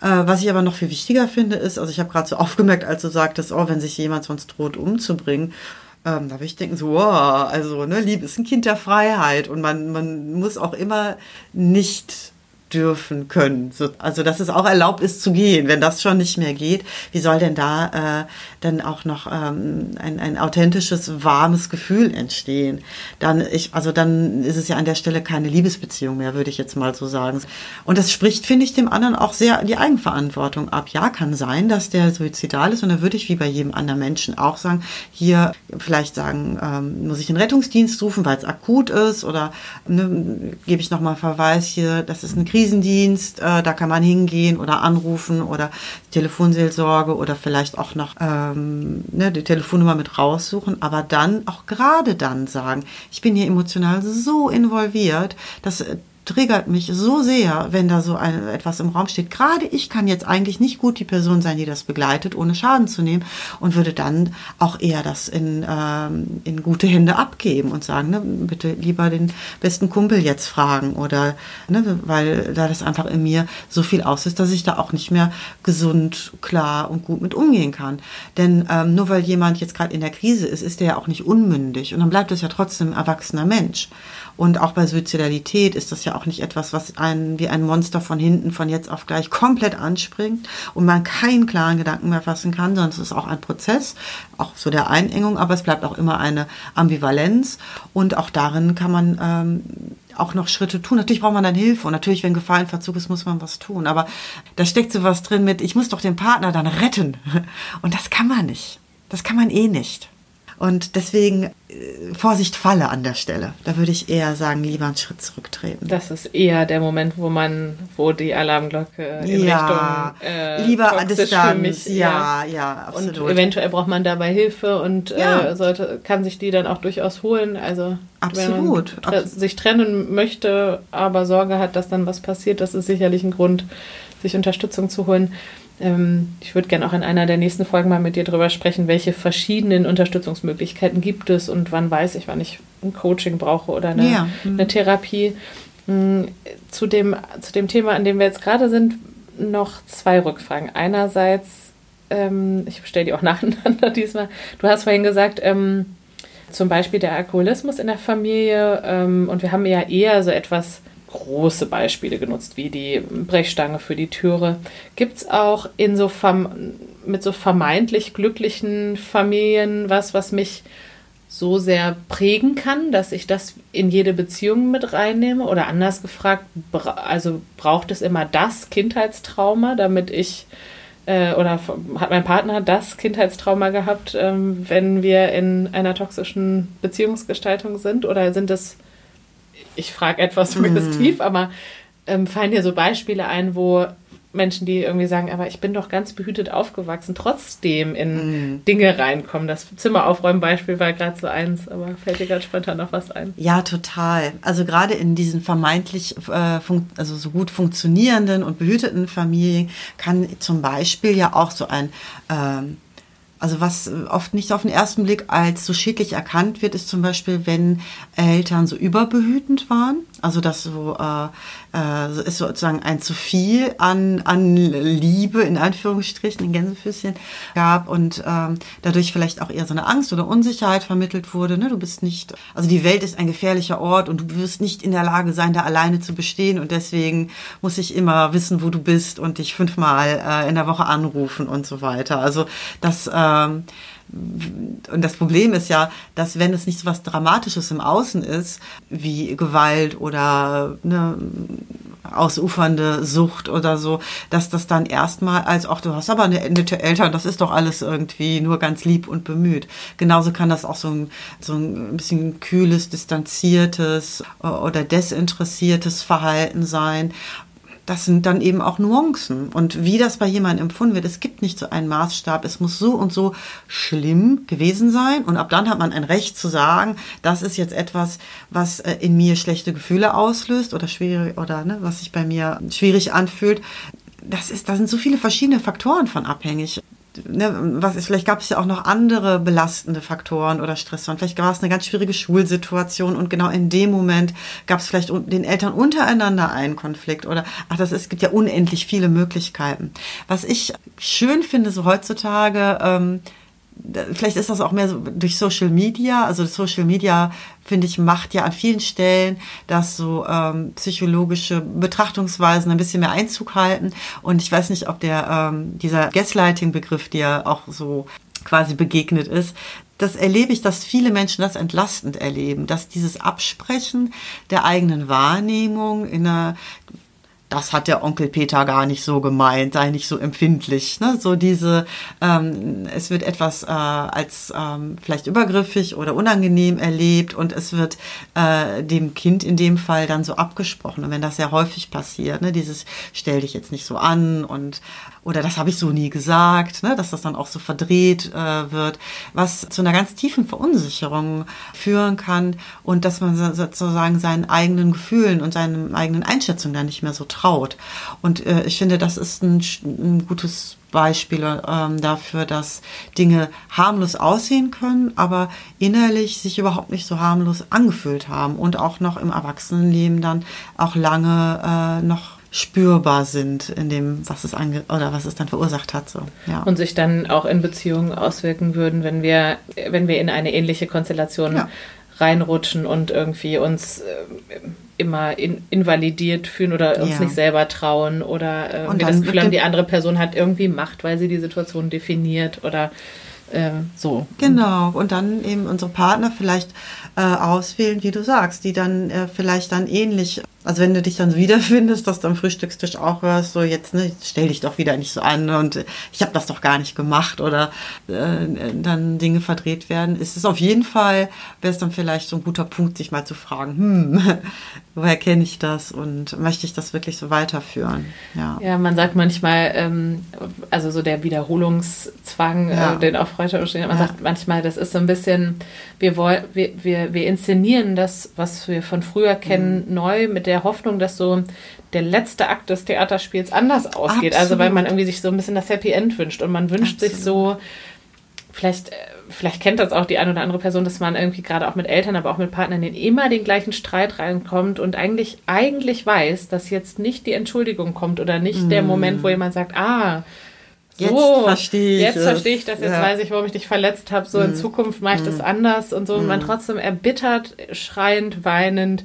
Äh, was ich aber noch viel wichtiger finde, ist, also ich habe gerade so aufgemerkt, als du sagtest, oh, wenn sich jemand sonst droht umzubringen, ähm, da würde ich denken, so, wow, also, ne, Liebe ist ein Kind der Freiheit und man, man muss auch immer nicht dürfen können. So, also dass es auch erlaubt ist zu gehen, wenn das schon nicht mehr geht. Wie soll denn da äh, dann auch noch ähm, ein, ein authentisches, warmes Gefühl entstehen? Dann ich, also dann ist es ja an der Stelle keine Liebesbeziehung mehr, würde ich jetzt mal so sagen. Und das spricht, finde ich, dem anderen auch sehr die Eigenverantwortung ab. Ja, kann sein, dass der suizidal ist und da würde ich wie bei jedem anderen Menschen auch sagen, hier vielleicht sagen, ähm, muss ich den Rettungsdienst rufen, weil es akut ist oder ne, gebe ich nochmal Verweis hier, das ist ein Krisendienst, äh, da kann man hingehen oder anrufen oder Telefonseelsorge oder vielleicht auch noch ähm, ne, die Telefonnummer mit raussuchen, aber dann auch gerade dann sagen, ich bin hier emotional so involviert, dass triggert mich so sehr, wenn da so ein, etwas im Raum steht. Gerade ich kann jetzt eigentlich nicht gut die Person sein, die das begleitet, ohne Schaden zu nehmen und würde dann auch eher das in, ähm, in gute Hände abgeben und sagen, ne, bitte lieber den besten Kumpel jetzt fragen oder, ne, weil da das einfach in mir so viel aus ist, dass ich da auch nicht mehr gesund, klar und gut mit umgehen kann. Denn ähm, nur weil jemand jetzt gerade in der Krise ist, ist der ja auch nicht unmündig und dann bleibt es ja trotzdem ein erwachsener Mensch. Und auch bei Suizidalität ist das ja auch nicht etwas, was einen wie ein Monster von hinten von jetzt auf gleich komplett anspringt und man keinen klaren Gedanken mehr fassen kann, sondern es ist auch ein Prozess, auch so der Einengung, aber es bleibt auch immer eine Ambivalenz und auch darin kann man ähm, auch noch Schritte tun. Natürlich braucht man dann Hilfe und natürlich, wenn Gefahr in Verzug ist, muss man was tun. Aber da steckt so was drin mit, ich muss doch den Partner dann retten. Und das kann man nicht. Das kann man eh nicht. Und deswegen äh, Vorsicht falle an der Stelle. Da würde ich eher sagen, lieber einen Schritt zurücktreten. Das ist eher der Moment, wo man, wo die Alarmglocke in ja, Richtung äh, lieber an Distanz. Ja, ja, ja, absolut. Und eventuell braucht man dabei Hilfe und äh, ja. äh, sollte, kann sich die dann auch durchaus holen. Also absolut. wenn man sich trennen möchte, aber Sorge hat, dass dann was passiert, das ist sicherlich ein Grund, sich Unterstützung zu holen. Ähm, ich würde gerne auch in einer der nächsten Folgen mal mit dir darüber sprechen, welche verschiedenen Unterstützungsmöglichkeiten gibt es und wann weiß ich, wann ich ein Coaching brauche oder eine, ja. mhm. eine Therapie. Mm, zu dem, zu dem Thema, an dem wir jetzt gerade sind, noch zwei Rückfragen. Einerseits, ähm, ich stelle die auch nacheinander diesmal. Du hast vorhin gesagt, ähm, zum Beispiel der Alkoholismus in der Familie ähm, und wir haben ja eher so etwas große Beispiele genutzt, wie die Brechstange für die Türe. Gibt es auch in so mit so vermeintlich glücklichen Familien was, was mich so sehr prägen kann, dass ich das in jede Beziehung mit reinnehme? Oder anders gefragt, also braucht es immer das Kindheitstrauma, damit ich äh, oder hat mein Partner das Kindheitstrauma gehabt, ähm, wenn wir in einer toxischen Beziehungsgestaltung sind? Oder sind es ich frage etwas suggestiv, mm. aber ähm, fallen dir so Beispiele ein, wo Menschen, die irgendwie sagen, aber ich bin doch ganz behütet aufgewachsen, trotzdem in mm. Dinge reinkommen. Das Zimmeraufräumen-Beispiel war gerade so eins, aber fällt dir ganz spontan noch was ein? Ja, total. Also gerade in diesen vermeintlich äh, also so gut funktionierenden und behüteten Familien kann zum Beispiel ja auch so ein ähm, also was oft nicht auf den ersten Blick als so schädlich erkannt wird, ist zum Beispiel, wenn Eltern so überbehütend waren. Also dass so äh, äh, ist sozusagen ein zu viel an, an Liebe in Anführungsstrichen in Gänsefüßchen gab und ähm, dadurch vielleicht auch eher so eine Angst oder Unsicherheit vermittelt wurde. Ne? Du bist nicht, also die Welt ist ein gefährlicher Ort und du wirst nicht in der Lage sein, da alleine zu bestehen und deswegen muss ich immer wissen, wo du bist und dich fünfmal äh, in der Woche anrufen und so weiter. Also das ähm, und das Problem ist ja, dass wenn es nicht so was Dramatisches im Außen ist, wie Gewalt oder ne, ausufernde Sucht oder so, dass das dann erstmal als, auch du hast aber eine nette Eltern, das ist doch alles irgendwie nur ganz lieb und bemüht. Genauso kann das auch so ein, so ein bisschen kühles, distanziertes oder desinteressiertes Verhalten sein das sind dann eben auch Nuancen. Und wie das bei jemandem empfunden wird, es gibt nicht so einen Maßstab. Es muss so und so schlimm gewesen sein. Und ab dann hat man ein Recht zu sagen, das ist jetzt etwas, was äh, in mir schlechte Gefühle auslöst oder schwierig oder ne, was sich bei mir schwierig anfühlt. Das ist, da sind so viele verschiedene Faktoren von abhängig ne, was ist, vielleicht gab es ja auch noch andere belastende Faktoren oder Stressoren. Vielleicht war es eine ganz schwierige Schulsituation und genau in dem Moment gab es vielleicht den Eltern untereinander einen Konflikt oder ach, das ist, es gibt ja unendlich viele Möglichkeiten. Was ich schön finde, so heutzutage, ähm, vielleicht ist das auch mehr so durch Social Media. Also Social Media, finde ich, macht ja an vielen Stellen, dass so ähm, psychologische Betrachtungsweisen ein bisschen mehr Einzug halten. Und ich weiß nicht, ob der ähm, dieser Gaslighting-Begriff, der auch so quasi begegnet ist, das erlebe ich, dass viele Menschen das entlastend erleben, dass dieses Absprechen der eigenen Wahrnehmung in einer das hat der Onkel Peter gar nicht so gemeint, sei nicht so empfindlich. Ne? So diese, ähm, es wird etwas äh, als ähm, vielleicht übergriffig oder unangenehm erlebt und es wird äh, dem Kind in dem Fall dann so abgesprochen. Und wenn das sehr häufig passiert, ne, dieses stell dich jetzt nicht so an und oder das habe ich so nie gesagt, ne, dass das dann auch so verdreht äh, wird, was zu einer ganz tiefen Verunsicherung führen kann und dass man sozusagen seinen eigenen Gefühlen und seinen eigenen Einschätzungen dann nicht mehr so traut. Und äh, ich finde, das ist ein, ein gutes Beispiel ähm, dafür, dass Dinge harmlos aussehen können, aber innerlich sich überhaupt nicht so harmlos angefühlt haben und auch noch im Erwachsenenleben dann auch lange äh, noch spürbar sind in dem, was es ange oder was es dann verursacht hat. So. Ja. Und sich dann auch in Beziehungen auswirken würden, wenn wir, wenn wir in eine ähnliche Konstellation ja. reinrutschen und irgendwie uns äh, immer in, invalidiert fühlen oder uns ja. nicht selber trauen oder äh, wir das Gefühl haben, die andere Person hat irgendwie Macht, weil sie die Situation definiert oder äh, so. Genau, und dann eben unsere Partner vielleicht äh, auswählen, wie du sagst, die dann äh, vielleicht dann ähnlich also wenn du dich dann wiederfindest, dass du am Frühstückstisch auch hörst, so jetzt, ne, stell dich doch wieder nicht so an und ich habe das doch gar nicht gemacht oder äh, dann Dinge verdreht werden, ist es auf jeden Fall, wäre es dann vielleicht so ein guter Punkt, sich mal zu fragen, hm, woher kenne ich das und möchte ich das wirklich so weiterführen? Ja, ja man sagt manchmal, ähm, also so der Wiederholungszwang, äh, ja. äh, den auch Freud steht, man ja. sagt manchmal, das ist so ein bisschen, wir, wollen, wir, wir, wir inszenieren das, was wir von früher kennen, mhm. neu mit der der Hoffnung, dass so der letzte Akt des Theaterspiels anders ausgeht. Absolut. Also weil man irgendwie sich so ein bisschen das Happy End wünscht und man wünscht Absolut. sich so, vielleicht, äh, vielleicht kennt das auch die eine oder andere Person, dass man irgendwie gerade auch mit Eltern, aber auch mit Partnern in immer den gleichen Streit reinkommt und eigentlich, eigentlich weiß, dass jetzt nicht die Entschuldigung kommt oder nicht mm. der Moment, wo jemand sagt, ah, so, jetzt verstehe ich Jetzt verstehe ich das, jetzt ja. weiß ich, warum ich dich verletzt habe. So mm. in mhm. Zukunft mache ich mm. das mhm. anders und so. Und man mhm. trotzdem erbittert, schreiend, weinend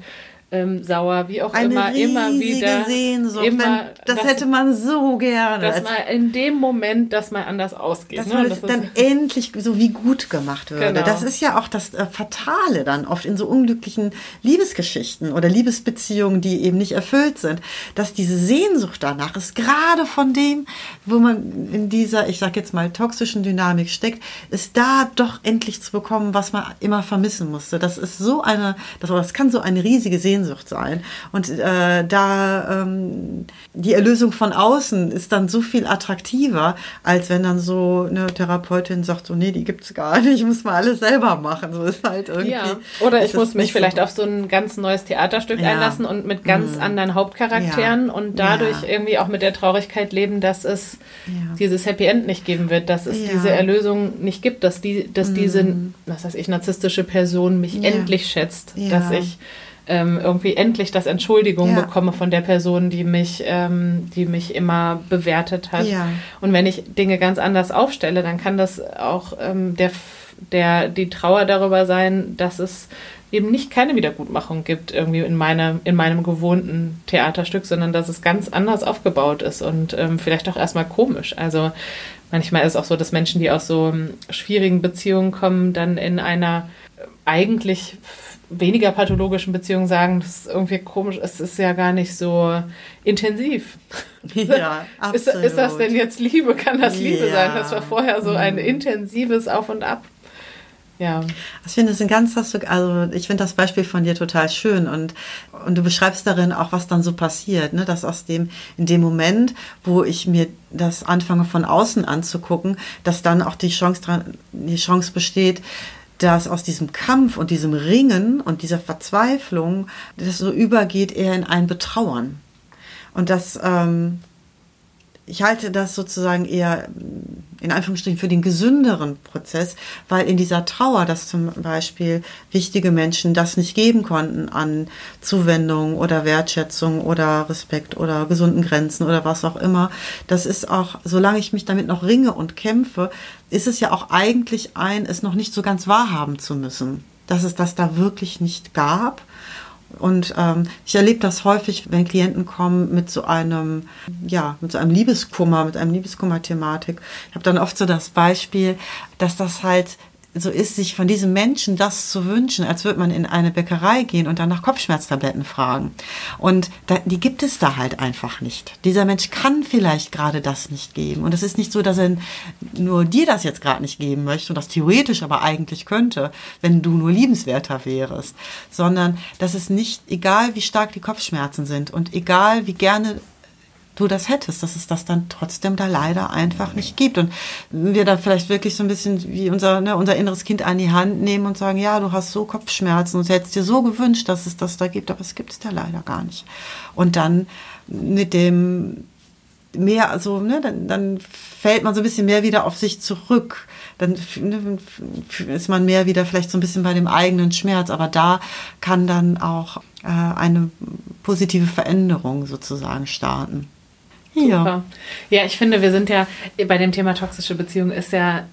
ähm, sauer, wie auch Eine immer, immer wieder. Sehnsucht. Immer, das, das, hätte man so gerne. Dass man in dem Moment, dass man anders ausgeht. Dass ne? man das dann endlich so wie gut gemacht würde. Genau. Das ist ja auch das äh, Fatale dann oft in so unglücklichen Liebesgeschichten oder Liebesbeziehungen, die eben nicht erfüllt sind, dass diese Sehnsucht danach ist, gerade von dem, wo man in dieser, ich sag jetzt mal, toxischen Dynamik steckt, ist da doch endlich zu bekommen, was man immer vermissen musste. Das ist so eine, das, das kann so eine riesige Sehnsucht Sehnsucht sein. Und äh, da ähm, die Erlösung von außen ist dann so viel attraktiver, als wenn dann so eine Therapeutin sagt, so nee, die gibt es gar nicht, ich muss mal alles selber machen. So ist halt irgendwie. Ja. Oder ich muss mich vielleicht so auf so ein ganz neues Theaterstück ja. einlassen und mit ganz mhm. anderen Hauptcharakteren ja. und dadurch irgendwie auch mit der Traurigkeit leben, dass es dieses Happy End nicht geben wird, dass es diese Erlösung nicht gibt, dass die, dass mhm. diese, was weiß ich, narzisstische Person mich endlich schätzt, dass ich ähm, irgendwie endlich das Entschuldigung ja. bekomme von der Person, die mich, ähm, die mich immer bewertet hat. Ja. Und wenn ich Dinge ganz anders aufstelle, dann kann das auch ähm, der, der, die Trauer darüber sein, dass es eben nicht keine Wiedergutmachung gibt, irgendwie in, meine, in meinem gewohnten Theaterstück, sondern dass es ganz anders aufgebaut ist und ähm, vielleicht auch erstmal komisch. Also manchmal ist es auch so, dass Menschen, die aus so ähm, schwierigen Beziehungen kommen, dann in einer äh, eigentlich weniger pathologischen Beziehungen sagen, das ist irgendwie komisch, es ist ja gar nicht so intensiv. Ja, absolut. Ist, ist das denn jetzt Liebe? Kann das Liebe ja. sein? Das war vorher so ein mhm. intensives Auf und Ab. Ja. Ich finde es ein ganz, also ich finde das Beispiel von dir total schön und, und du beschreibst darin auch, was dann so passiert, ne? dass aus dem, in dem Moment, wo ich mir das anfange von außen anzugucken, dass dann auch die Chance dran, die Chance besteht, dass aus diesem Kampf und diesem Ringen und dieser Verzweiflung das so übergeht eher in ein Betrauern. Und das, ähm, ich halte das sozusagen eher in Anführungsstrichen für den gesünderen Prozess, weil in dieser Trauer, dass zum Beispiel wichtige Menschen das nicht geben konnten an Zuwendung oder Wertschätzung oder Respekt oder gesunden Grenzen oder was auch immer, das ist auch, solange ich mich damit noch ringe und kämpfe, ist es ja auch eigentlich ein, es noch nicht so ganz wahrhaben zu müssen, dass es das da wirklich nicht gab und ähm, ich erlebe das häufig, wenn Klienten kommen mit so einem, ja, mit so einem Liebeskummer, mit einem Liebeskummer-Thematik. Ich habe dann oft so das Beispiel, dass das halt so ist, sich von diesem Menschen das zu wünschen, als würde man in eine Bäckerei gehen und dann nach Kopfschmerztabletten fragen. Und da, die gibt es da halt einfach nicht. Dieser Mensch kann vielleicht gerade das nicht geben. Und es ist nicht so, dass er nur dir das jetzt gerade nicht geben möchte und das theoretisch aber eigentlich könnte, wenn du nur liebenswerter wärst, sondern dass es nicht, egal wie stark die Kopfschmerzen sind und egal wie gerne du das hättest, dass es das dann trotzdem da leider einfach nicht gibt. Und wir da vielleicht wirklich so ein bisschen wie unser, ne, unser inneres Kind an die Hand nehmen und sagen, ja, du hast so Kopfschmerzen und hättest dir so gewünscht, dass es das da gibt, aber es gibt es da leider gar nicht. Und dann mit dem mehr, also, ne, dann, dann fällt man so ein bisschen mehr wieder auf sich zurück. Dann ne, ist man mehr wieder vielleicht so ein bisschen bei dem eigenen Schmerz. Aber da kann dann auch äh, eine positive Veränderung sozusagen starten. Ja. ja, ich finde, wir sind ja bei dem Thema toxische Beziehung ist ja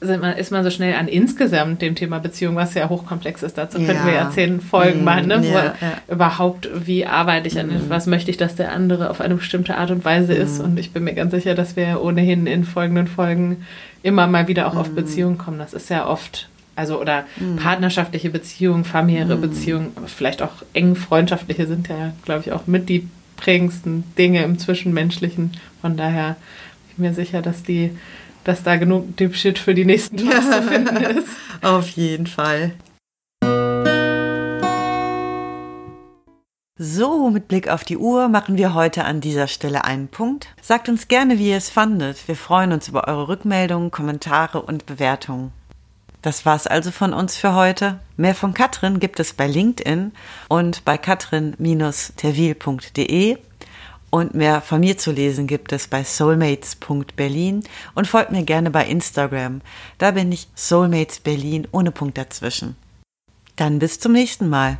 ist man so schnell an insgesamt dem Thema Beziehung, was ja hochkomplex ist. Dazu ja. könnten wir ja zehn Folgen mhm. machen, ne? Ja, ja. überhaupt, wie arbeite ich an, mhm. was möchte ich, dass der andere auf eine bestimmte Art und Weise mhm. ist. Und ich bin mir ganz sicher, dass wir ohnehin in folgenden Folgen immer mal wieder auch auf mhm. Beziehungen kommen. Das ist ja oft, also oder mhm. partnerschaftliche Beziehungen, familiäre mhm. Beziehungen, vielleicht auch eng freundschaftliche sind ja, glaube ich, auch mit die prägendsten Dinge im Zwischenmenschlichen. Von daher bin ich mir sicher, dass die, dass da genug Deep Shit für die nächsten ja. zu finden ist. Auf jeden Fall. So, mit Blick auf die Uhr machen wir heute an dieser Stelle einen Punkt. Sagt uns gerne, wie ihr es fandet. Wir freuen uns über eure Rückmeldungen, Kommentare und Bewertungen. Das war's also von uns für heute. Mehr von Katrin gibt es bei LinkedIn und bei katrin-terwil.de. Und mehr von mir zu lesen gibt es bei soulmates.berlin und folgt mir gerne bei Instagram. Da bin ich Soulmates Berlin ohne Punkt dazwischen. Dann bis zum nächsten Mal.